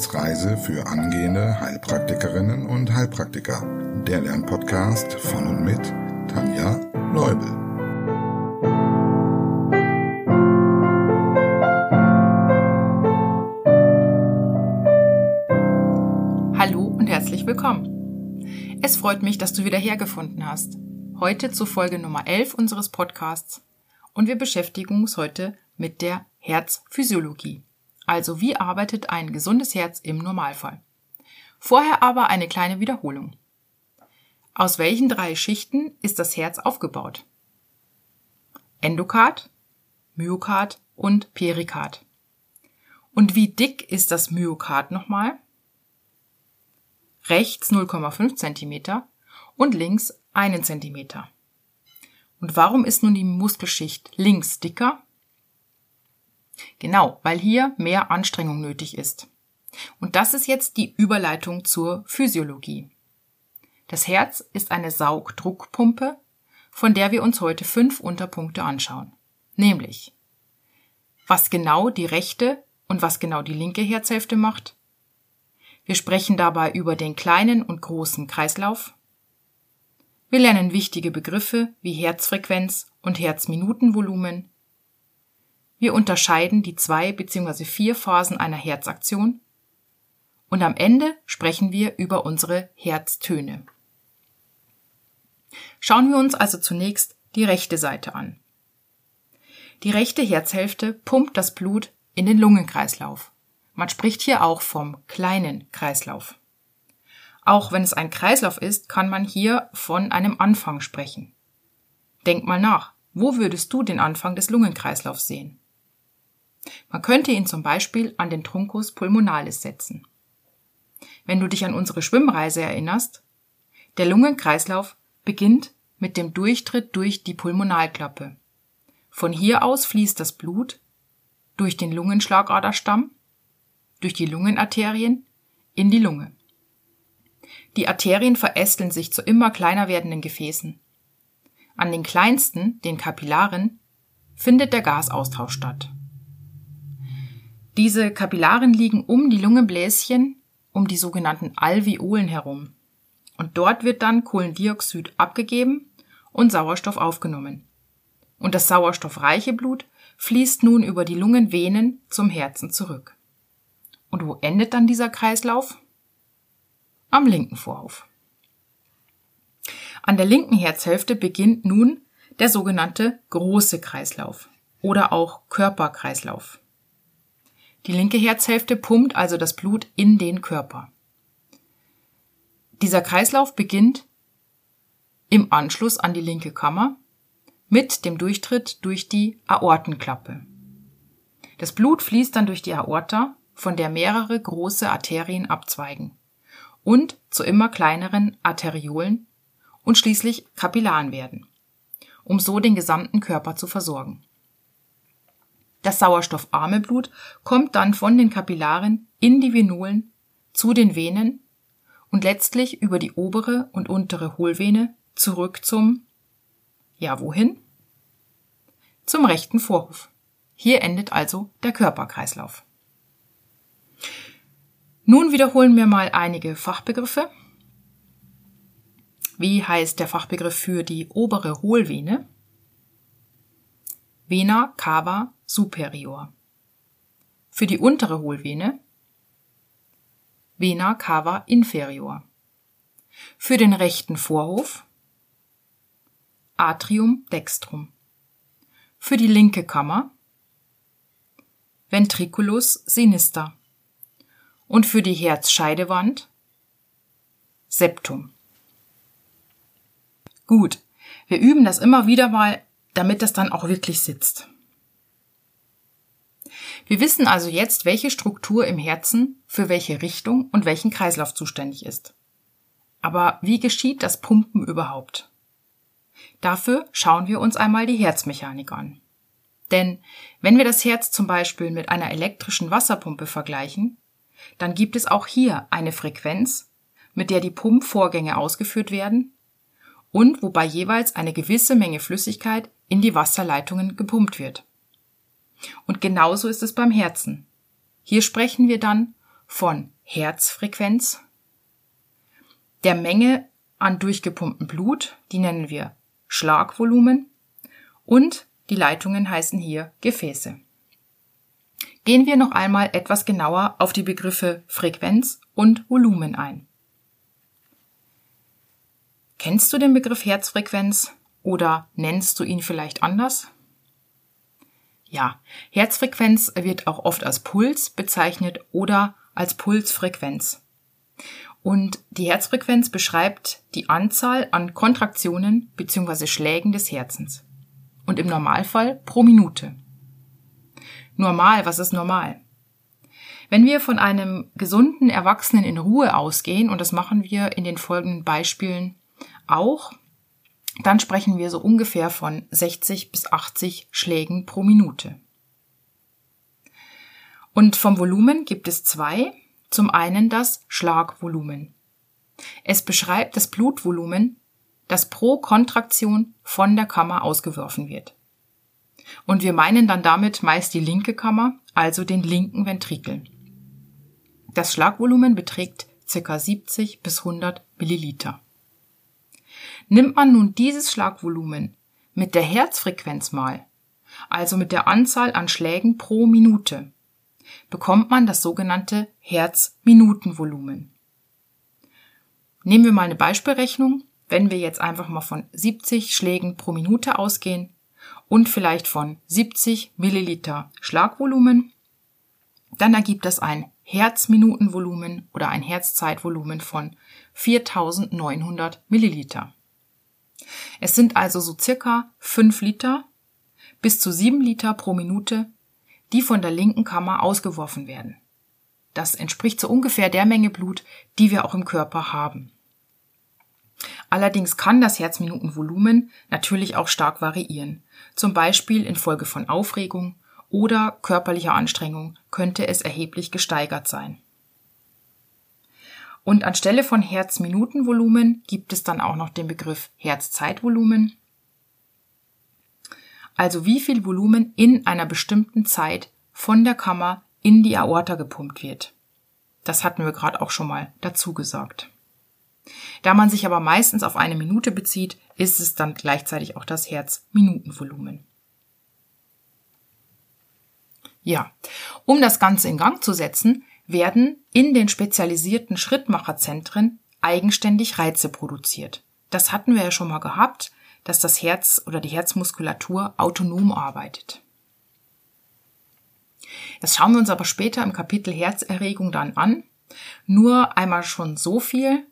Wissensreise für angehende Heilpraktikerinnen und Heilpraktiker. Der Lernpodcast von und mit Tanja Leubel. Hallo und herzlich willkommen. Es freut mich, dass du wieder hergefunden hast. Heute zur Folge Nummer 11 unseres Podcasts und wir beschäftigen uns heute mit der Herzphysiologie. Also wie arbeitet ein gesundes Herz im Normalfall? Vorher aber eine kleine Wiederholung. Aus welchen drei Schichten ist das Herz aufgebaut? Endokard, Myokard und Perikard. Und wie dick ist das Myokard nochmal? Rechts 0,5 cm und links 1 cm. Und warum ist nun die Muskelschicht links dicker Genau, weil hier mehr Anstrengung nötig ist. Und das ist jetzt die Überleitung zur Physiologie. Das Herz ist eine Saugdruckpumpe, von der wir uns heute fünf Unterpunkte anschauen. Nämlich, was genau die rechte und was genau die linke Herzhälfte macht. Wir sprechen dabei über den kleinen und großen Kreislauf. Wir lernen wichtige Begriffe wie Herzfrequenz und Herzminutenvolumen, wir unterscheiden die zwei bzw. vier Phasen einer Herzaktion und am Ende sprechen wir über unsere Herztöne. Schauen wir uns also zunächst die rechte Seite an. Die rechte Herzhälfte pumpt das Blut in den Lungenkreislauf. Man spricht hier auch vom kleinen Kreislauf. Auch wenn es ein Kreislauf ist, kann man hier von einem Anfang sprechen. Denk mal nach, wo würdest du den Anfang des Lungenkreislaufs sehen? Man könnte ihn zum Beispiel an den Truncus pulmonalis setzen. Wenn du dich an unsere Schwimmreise erinnerst, der Lungenkreislauf beginnt mit dem Durchtritt durch die Pulmonalklappe. Von hier aus fließt das Blut durch den Lungenschlagaderstamm, durch die Lungenarterien in die Lunge. Die Arterien verästeln sich zu immer kleiner werdenden Gefäßen. An den kleinsten, den Kapillaren, findet der Gasaustausch statt. Diese Kapillaren liegen um die Lungenbläschen, um die sogenannten Alveolen herum. Und dort wird dann Kohlendioxid abgegeben und Sauerstoff aufgenommen. Und das sauerstoffreiche Blut fließt nun über die Lungenvenen zum Herzen zurück. Und wo endet dann dieser Kreislauf? Am linken Vorhof. An der linken Herzhälfte beginnt nun der sogenannte große Kreislauf oder auch Körperkreislauf. Die linke Herzhälfte pumpt also das Blut in den Körper. Dieser Kreislauf beginnt im Anschluss an die linke Kammer mit dem Durchtritt durch die Aortenklappe. Das Blut fließt dann durch die Aorta, von der mehrere große Arterien abzweigen und zu immer kleineren Arteriolen und schließlich Kapillaren werden, um so den gesamten Körper zu versorgen. Das sauerstoffarme Blut kommt dann von den Kapillaren in die Venolen zu den Venen und letztlich über die obere und untere Hohlvene zurück zum, ja wohin? Zum rechten Vorhof. Hier endet also der Körperkreislauf. Nun wiederholen wir mal einige Fachbegriffe. Wie heißt der Fachbegriff für die obere Hohlvene? Vena cava superior. Für die untere Hohlvene Vena cava inferior. Für den rechten Vorhof Atrium dextrum. Für die linke Kammer Ventriculus sinister. Und für die Herzscheidewand Septum. Gut, wir üben das immer wieder mal damit das dann auch wirklich sitzt. Wir wissen also jetzt, welche Struktur im Herzen für welche Richtung und welchen Kreislauf zuständig ist. Aber wie geschieht das Pumpen überhaupt? Dafür schauen wir uns einmal die Herzmechanik an. Denn wenn wir das Herz zum Beispiel mit einer elektrischen Wasserpumpe vergleichen, dann gibt es auch hier eine Frequenz, mit der die Pumpvorgänge ausgeführt werden und wobei jeweils eine gewisse Menge Flüssigkeit in die Wasserleitungen gepumpt wird. Und genauso ist es beim Herzen. Hier sprechen wir dann von Herzfrequenz, der Menge an durchgepumptem Blut, die nennen wir Schlagvolumen, und die Leitungen heißen hier Gefäße. Gehen wir noch einmal etwas genauer auf die Begriffe Frequenz und Volumen ein. Kennst du den Begriff Herzfrequenz oder nennst du ihn vielleicht anders? Ja, Herzfrequenz wird auch oft als Puls bezeichnet oder als Pulsfrequenz. Und die Herzfrequenz beschreibt die Anzahl an Kontraktionen bzw. Schlägen des Herzens. Und im Normalfall pro Minute. Normal, was ist normal? Wenn wir von einem gesunden Erwachsenen in Ruhe ausgehen, und das machen wir in den folgenden Beispielen auch, dann sprechen wir so ungefähr von 60 bis 80 Schlägen pro Minute. Und vom Volumen gibt es zwei. Zum einen das Schlagvolumen. Es beschreibt das Blutvolumen, das pro Kontraktion von der Kammer ausgeworfen wird. Und wir meinen dann damit meist die linke Kammer, also den linken Ventrikel. Das Schlagvolumen beträgt ca. 70 bis 100 Milliliter. Nimmt man nun dieses Schlagvolumen mit der Herzfrequenz mal, also mit der Anzahl an Schlägen pro Minute, bekommt man das sogenannte Herzminutenvolumen. Nehmen wir mal eine Beispielrechnung. Wenn wir jetzt einfach mal von 70 Schlägen pro Minute ausgehen und vielleicht von 70 Milliliter Schlagvolumen, dann ergibt das ein Herzminutenvolumen oder ein Herzzeitvolumen von 4900 Milliliter. Es sind also so circa 5 Liter bis zu 7 Liter pro Minute, die von der linken Kammer ausgeworfen werden. Das entspricht so ungefähr der Menge Blut, die wir auch im Körper haben. Allerdings kann das Herzminutenvolumen natürlich auch stark variieren. Zum Beispiel infolge von Aufregung oder körperlicher Anstrengung könnte es erheblich gesteigert sein. Und anstelle von Herzminutenvolumen gibt es dann auch noch den Begriff Herzzeitvolumen. Also wie viel Volumen in einer bestimmten Zeit von der Kammer in die Aorta gepumpt wird. Das hatten wir gerade auch schon mal dazu gesagt. Da man sich aber meistens auf eine Minute bezieht, ist es dann gleichzeitig auch das Herzminutenvolumen. Ja, um das Ganze in Gang zu setzen, werden in den spezialisierten Schrittmacherzentren eigenständig Reize produziert. Das hatten wir ja schon mal gehabt, dass das Herz oder die Herzmuskulatur autonom arbeitet. Das schauen wir uns aber später im Kapitel Herzerregung dann an. Nur einmal schon so viel.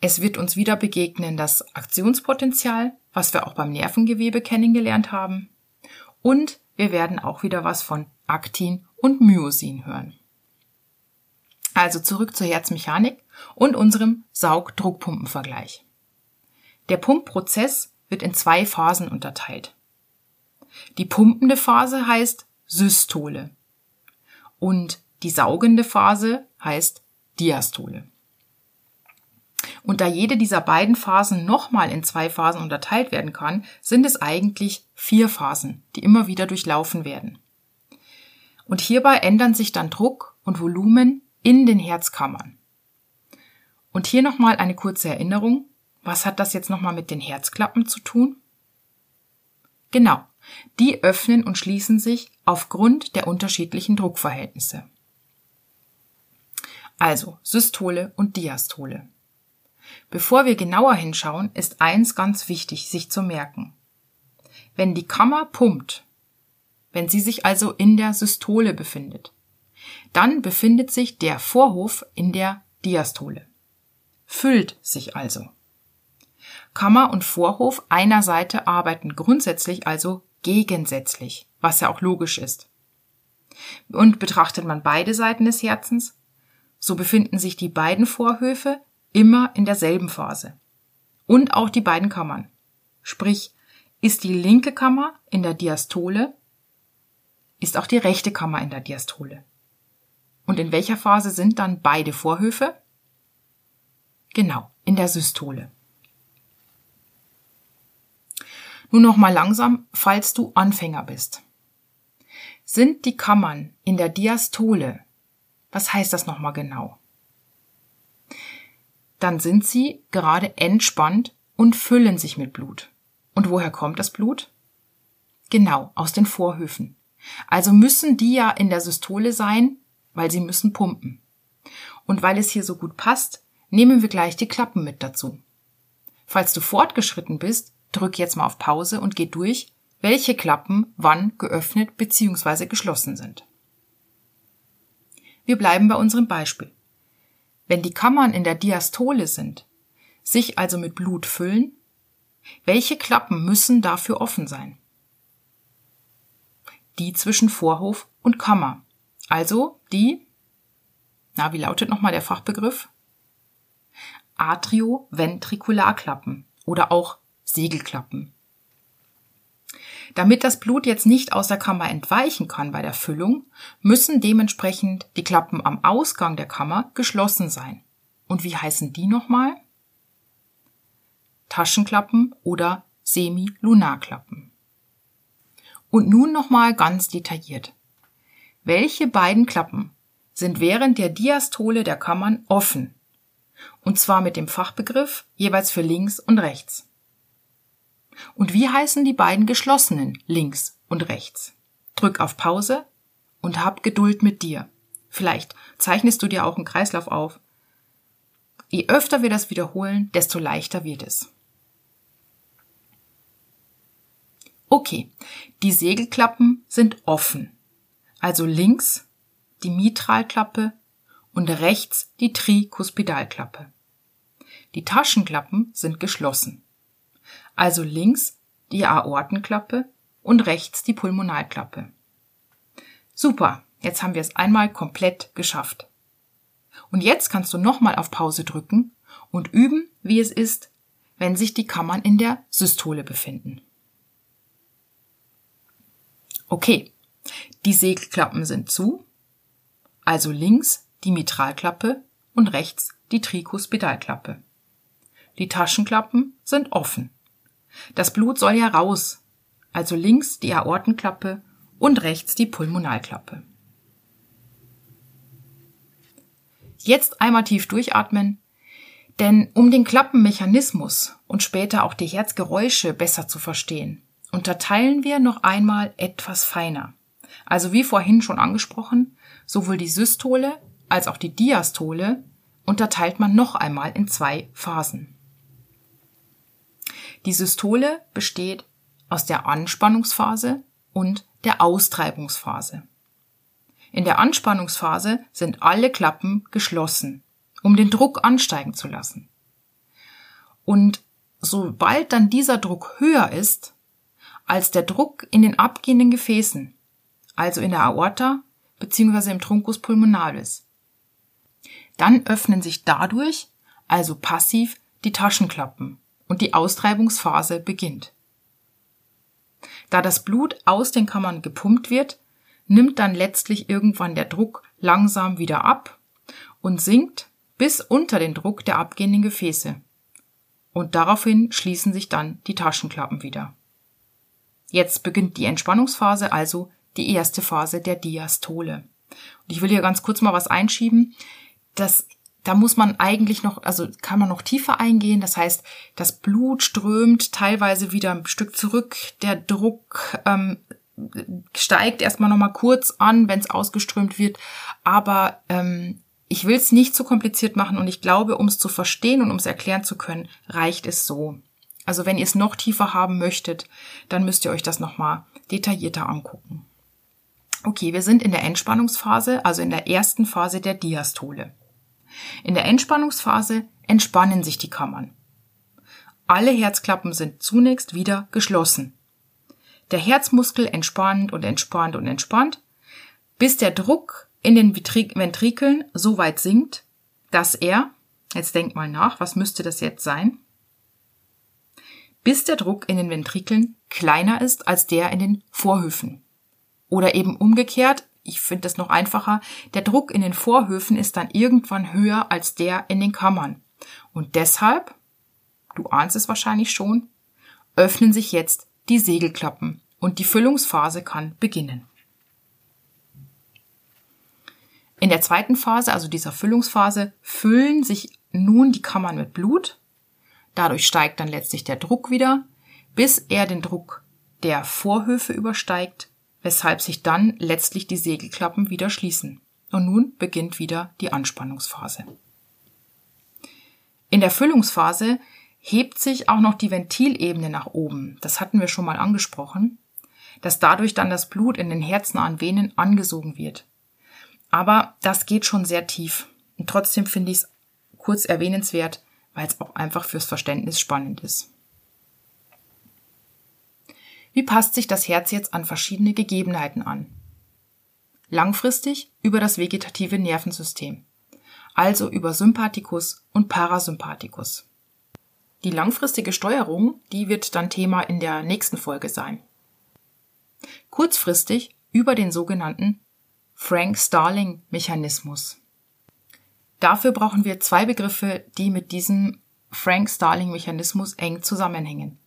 Es wird uns wieder begegnen das Aktionspotenzial, was wir auch beim Nervengewebe kennengelernt haben. Und wir werden auch wieder was von Aktin und Myosin hören. Also zurück zur Herzmechanik und unserem Saugdruckpumpenvergleich. Der Pumpprozess wird in zwei Phasen unterteilt. Die pumpende Phase heißt Systole und die saugende Phase heißt Diastole. Und da jede dieser beiden Phasen nochmal in zwei Phasen unterteilt werden kann, sind es eigentlich vier Phasen, die immer wieder durchlaufen werden. Und hierbei ändern sich dann Druck und Volumen in den Herzkammern. Und hier nochmal eine kurze Erinnerung. Was hat das jetzt nochmal mit den Herzklappen zu tun? Genau, die öffnen und schließen sich aufgrund der unterschiedlichen Druckverhältnisse. Also Systole und Diastole. Bevor wir genauer hinschauen, ist eins ganz wichtig, sich zu merken. Wenn die Kammer pumpt, wenn sie sich also in der Systole befindet, dann befindet sich der Vorhof in der Diastole. Füllt sich also. Kammer und Vorhof einer Seite arbeiten grundsätzlich also gegensätzlich, was ja auch logisch ist. Und betrachtet man beide Seiten des Herzens, so befinden sich die beiden Vorhöfe immer in derselben Phase. Und auch die beiden Kammern. Sprich, ist die linke Kammer in der Diastole, ist auch die rechte Kammer in der Diastole. Und in welcher Phase sind dann beide Vorhöfe? Genau, in der Systole. Nun noch mal langsam, falls du Anfänger bist. Sind die Kammern in der Diastole Was heißt das nochmal genau? Dann sind sie gerade entspannt und füllen sich mit Blut. Und woher kommt das Blut? Genau, aus den Vorhöfen. Also müssen die ja in der Systole sein, weil sie müssen pumpen. Und weil es hier so gut passt, nehmen wir gleich die Klappen mit dazu. Falls du fortgeschritten bist, drück jetzt mal auf Pause und geh durch, welche Klappen wann geöffnet bzw. geschlossen sind. Wir bleiben bei unserem Beispiel. Wenn die Kammern in der Diastole sind, sich also mit Blut füllen, welche Klappen müssen dafür offen sein? Die zwischen Vorhof und Kammer. Also die, na, wie lautet nochmal der Fachbegriff? Atrioventrikularklappen oder auch Segelklappen. Damit das Blut jetzt nicht aus der Kammer entweichen kann bei der Füllung, müssen dementsprechend die Klappen am Ausgang der Kammer geschlossen sein. Und wie heißen die nochmal? Taschenklappen oder Semilunarklappen. Und nun nochmal ganz detailliert. Welche beiden Klappen sind während der Diastole der Kammern offen? Und zwar mit dem Fachbegriff jeweils für links und rechts. Und wie heißen die beiden geschlossenen links und rechts? Drück auf Pause und hab Geduld mit dir. Vielleicht zeichnest du dir auch einen Kreislauf auf. Je öfter wir das wiederholen, desto leichter wird es. Okay, die Segelklappen sind offen. Also links die Mitralklappe und rechts die Trikuspidalklappe. Die Taschenklappen sind geschlossen also links die Aortenklappe und rechts die Pulmonalklappe. Super, jetzt haben wir es einmal komplett geschafft. Und jetzt kannst du nochmal auf Pause drücken und üben, wie es ist, wenn sich die Kammern in der Systole befinden. Okay, die Segelklappen sind zu, also links die Mitralklappe und rechts die Trikuspidalklappe. Die Taschenklappen sind offen. Das Blut soll ja raus, also links die Aortenklappe und rechts die Pulmonalklappe. Jetzt einmal tief durchatmen, denn um den Klappenmechanismus und später auch die Herzgeräusche besser zu verstehen, unterteilen wir noch einmal etwas feiner. Also wie vorhin schon angesprochen, sowohl die Systole als auch die Diastole unterteilt man noch einmal in zwei Phasen. Die Systole besteht aus der Anspannungsphase und der Austreibungsphase. In der Anspannungsphase sind alle Klappen geschlossen, um den Druck ansteigen zu lassen. Und sobald dann dieser Druck höher ist als der Druck in den abgehenden Gefäßen, also in der Aorta bzw. im Truncus pulmonalis, dann öffnen sich dadurch, also passiv, die Taschenklappen und die Austreibungsphase beginnt. Da das Blut aus den Kammern gepumpt wird, nimmt dann letztlich irgendwann der Druck langsam wieder ab und sinkt bis unter den Druck der abgehenden Gefäße. Und daraufhin schließen sich dann die Taschenklappen wieder. Jetzt beginnt die Entspannungsphase, also die erste Phase der Diastole. Und ich will hier ganz kurz mal was einschieben. Das da muss man eigentlich noch, also kann man noch tiefer eingehen. Das heißt, das Blut strömt teilweise wieder ein Stück zurück. Der Druck ähm, steigt erstmal nochmal kurz an, wenn es ausgeströmt wird. Aber ähm, ich will es nicht zu kompliziert machen und ich glaube, um es zu verstehen und um es erklären zu können, reicht es so. Also wenn ihr es noch tiefer haben möchtet, dann müsst ihr euch das nochmal detaillierter angucken. Okay, wir sind in der Entspannungsphase, also in der ersten Phase der Diastole. In der Entspannungsphase entspannen sich die Kammern. Alle Herzklappen sind zunächst wieder geschlossen. Der Herzmuskel entspannt und entspannt und entspannt, bis der Druck in den Ventrikeln so weit sinkt, dass er, jetzt denkt mal nach, was müsste das jetzt sein? Bis der Druck in den Ventrikeln kleiner ist als der in den Vorhöfen. Oder eben umgekehrt, ich finde das noch einfacher, der Druck in den Vorhöfen ist dann irgendwann höher als der in den Kammern. Und deshalb, du ahnst es wahrscheinlich schon, öffnen sich jetzt die Segelklappen und die Füllungsphase kann beginnen. In der zweiten Phase, also dieser Füllungsphase, füllen sich nun die Kammern mit Blut. Dadurch steigt dann letztlich der Druck wieder, bis er den Druck der Vorhöfe übersteigt, weshalb sich dann letztlich die Segelklappen wieder schließen. Und nun beginnt wieder die Anspannungsphase. In der Füllungsphase hebt sich auch noch die Ventilebene nach oben. Das hatten wir schon mal angesprochen, dass dadurch dann das Blut in den herznahen Venen angesogen wird. Aber das geht schon sehr tief. Und trotzdem finde ich es kurz erwähnenswert, weil es auch einfach fürs Verständnis spannend ist. Wie passt sich das Herz jetzt an verschiedene Gegebenheiten an? Langfristig über das vegetative Nervensystem, also über Sympathikus und Parasympathikus. Die langfristige Steuerung, die wird dann Thema in der nächsten Folge sein. Kurzfristig über den sogenannten Frank-Starling-Mechanismus. Dafür brauchen wir zwei Begriffe, die mit diesem Frank-Starling-Mechanismus eng zusammenhängen,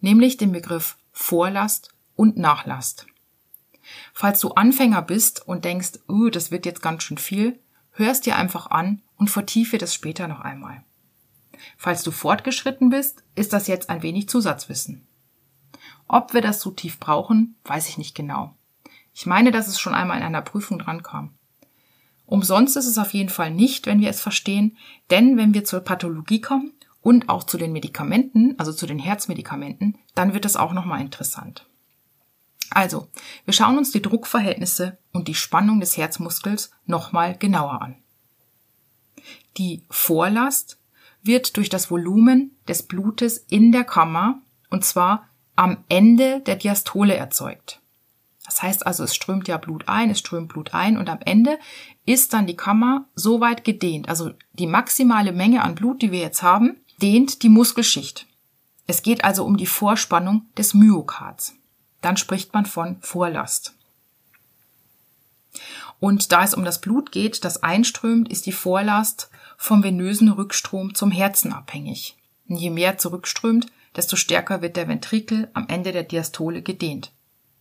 nämlich den Begriff Vorlast und Nachlast. Falls du Anfänger bist und denkst, uh, das wird jetzt ganz schön viel, hörst dir einfach an und vertiefe das später noch einmal. Falls du fortgeschritten bist, ist das jetzt ein wenig Zusatzwissen. Ob wir das so tief brauchen, weiß ich nicht genau. Ich meine, dass es schon einmal in einer Prüfung drankam. Umsonst ist es auf jeden Fall nicht, wenn wir es verstehen, denn wenn wir zur Pathologie kommen und auch zu den Medikamenten, also zu den Herzmedikamenten, dann wird es auch nochmal interessant. Also, wir schauen uns die Druckverhältnisse und die Spannung des Herzmuskels nochmal genauer an. Die Vorlast wird durch das Volumen des Blutes in der Kammer, und zwar am Ende der Diastole erzeugt. Das heißt also, es strömt ja Blut ein, es strömt Blut ein und am Ende ist dann die Kammer so weit gedehnt, also die maximale Menge an Blut, die wir jetzt haben, dehnt die Muskelschicht. Es geht also um die Vorspannung des Myokards. Dann spricht man von Vorlast. Und da es um das Blut geht, das einströmt, ist die Vorlast vom venösen Rückstrom zum Herzen abhängig. Und je mehr zurückströmt, desto stärker wird der Ventrikel am Ende der Diastole gedehnt.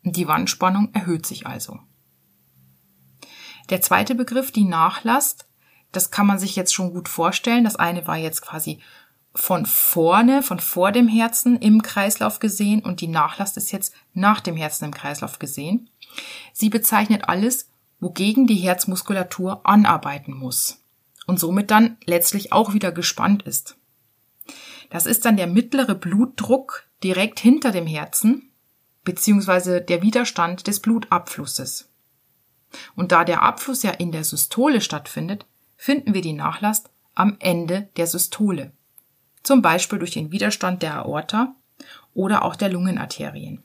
Die Wandspannung erhöht sich also. Der zweite Begriff, die Nachlast, das kann man sich jetzt schon gut vorstellen. Das eine war jetzt quasi von vorne, von vor dem Herzen im Kreislauf gesehen und die Nachlast ist jetzt nach dem Herzen im Kreislauf gesehen. Sie bezeichnet alles, wogegen die Herzmuskulatur anarbeiten muss und somit dann letztlich auch wieder gespannt ist. Das ist dann der mittlere Blutdruck direkt hinter dem Herzen beziehungsweise der Widerstand des Blutabflusses. Und da der Abfluss ja in der Systole stattfindet, finden wir die Nachlast am Ende der Systole zum Beispiel durch den Widerstand der Aorta oder auch der Lungenarterien.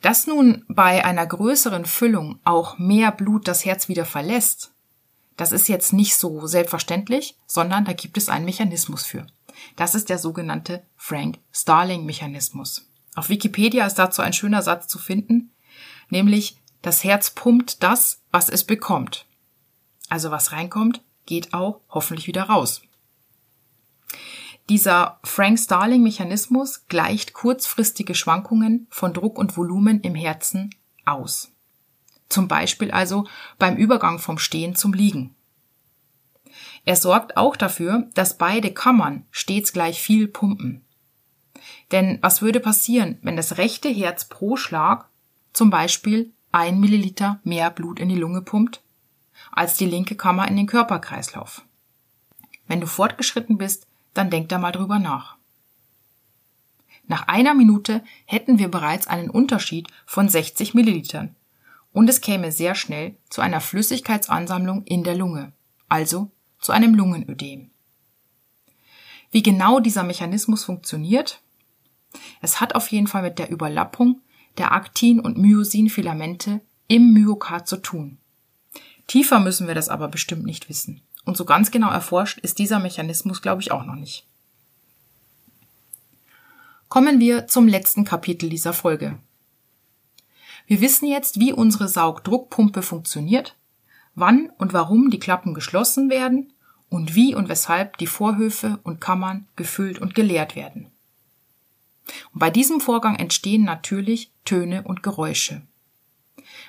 Dass nun bei einer größeren Füllung auch mehr Blut das Herz wieder verlässt, das ist jetzt nicht so selbstverständlich, sondern da gibt es einen Mechanismus für. Das ist der sogenannte Frank-Starling-Mechanismus. Auf Wikipedia ist dazu ein schöner Satz zu finden, nämlich das Herz pumpt das, was es bekommt. Also was reinkommt, geht auch hoffentlich wieder raus. Dieser Frank-Starling-Mechanismus gleicht kurzfristige Schwankungen von Druck und Volumen im Herzen aus. Zum Beispiel also beim Übergang vom Stehen zum Liegen. Er sorgt auch dafür, dass beide Kammern stets gleich viel pumpen. Denn was würde passieren, wenn das rechte Herz pro Schlag zum Beispiel ein Milliliter mehr Blut in die Lunge pumpt, als die linke Kammer in den Körperkreislauf? Wenn du fortgeschritten bist, dann denk da mal drüber nach. Nach einer Minute hätten wir bereits einen Unterschied von 60 Millilitern und es käme sehr schnell zu einer Flüssigkeitsansammlung in der Lunge, also zu einem Lungenödem. Wie genau dieser Mechanismus funktioniert? Es hat auf jeden Fall mit der Überlappung der Aktin- und Myosin-Filamente im Myokard zu tun. Tiefer müssen wir das aber bestimmt nicht wissen. Und so ganz genau erforscht ist dieser Mechanismus, glaube ich, auch noch nicht. Kommen wir zum letzten Kapitel dieser Folge. Wir wissen jetzt, wie unsere Saugdruckpumpe funktioniert, wann und warum die Klappen geschlossen werden und wie und weshalb die Vorhöfe und Kammern gefüllt und geleert werden. Und bei diesem Vorgang entstehen natürlich Töne und Geräusche.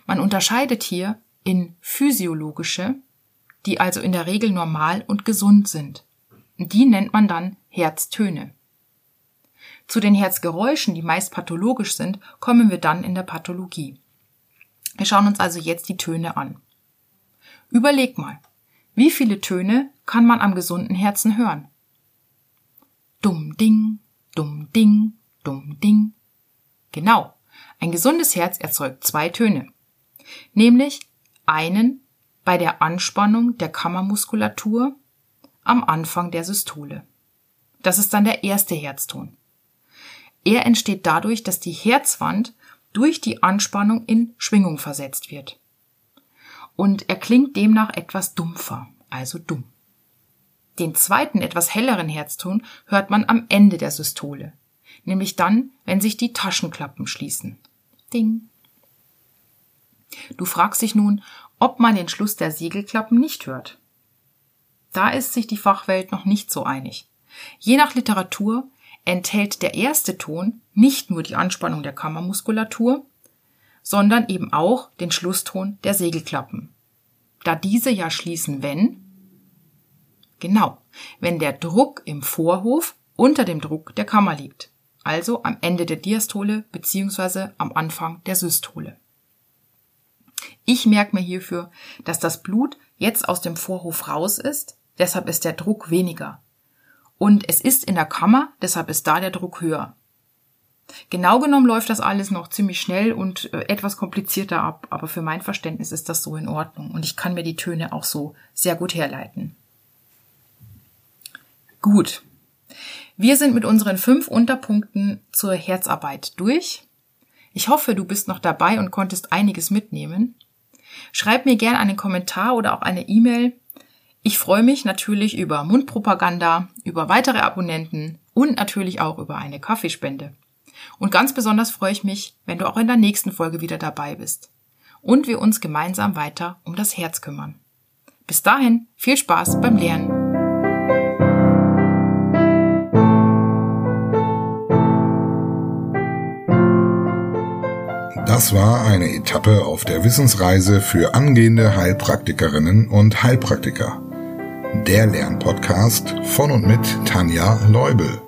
Man unterscheidet hier in physiologische, die also in der Regel normal und gesund sind. Die nennt man dann Herztöne. Zu den Herzgeräuschen, die meist pathologisch sind, kommen wir dann in der Pathologie. Wir schauen uns also jetzt die Töne an. Überleg mal, wie viele Töne kann man am gesunden Herzen hören? Dumm Ding, dumm Ding, dumm Ding. Genau, ein gesundes Herz erzeugt zwei Töne, nämlich einen bei der Anspannung der Kammermuskulatur am Anfang der Systole. Das ist dann der erste Herzton. Er entsteht dadurch, dass die Herzwand durch die Anspannung in Schwingung versetzt wird. Und er klingt demnach etwas dumpfer, also dumm. Den zweiten, etwas helleren Herzton hört man am Ende der Systole, nämlich dann, wenn sich die Taschenklappen schließen. Ding. Du fragst dich nun, ob man den Schluss der Segelklappen nicht hört. Da ist sich die Fachwelt noch nicht so einig. Je nach Literatur enthält der erste Ton nicht nur die Anspannung der Kammermuskulatur, sondern eben auch den Schlusston der Segelklappen. Da diese ja schließen, wenn Genau, wenn der Druck im Vorhof unter dem Druck der Kammer liegt, also am Ende der Diastole bzw. am Anfang der Systole. Ich merke mir hierfür, dass das Blut jetzt aus dem Vorhof raus ist, deshalb ist der Druck weniger. Und es ist in der Kammer, deshalb ist da der Druck höher. Genau genommen läuft das alles noch ziemlich schnell und äh, etwas komplizierter ab, aber für mein Verständnis ist das so in Ordnung und ich kann mir die Töne auch so sehr gut herleiten. Gut. Wir sind mit unseren fünf Unterpunkten zur Herzarbeit durch. Ich hoffe, du bist noch dabei und konntest einiges mitnehmen. Schreib mir gerne einen Kommentar oder auch eine E-Mail. Ich freue mich natürlich über Mundpropaganda, über weitere Abonnenten und natürlich auch über eine Kaffeespende. Und ganz besonders freue ich mich, wenn du auch in der nächsten Folge wieder dabei bist und wir uns gemeinsam weiter um das Herz kümmern. Bis dahin, viel Spaß beim Lernen. Das war eine Etappe auf der Wissensreise für angehende Heilpraktikerinnen und Heilpraktiker. Der Lernpodcast von und mit Tanja Leubel.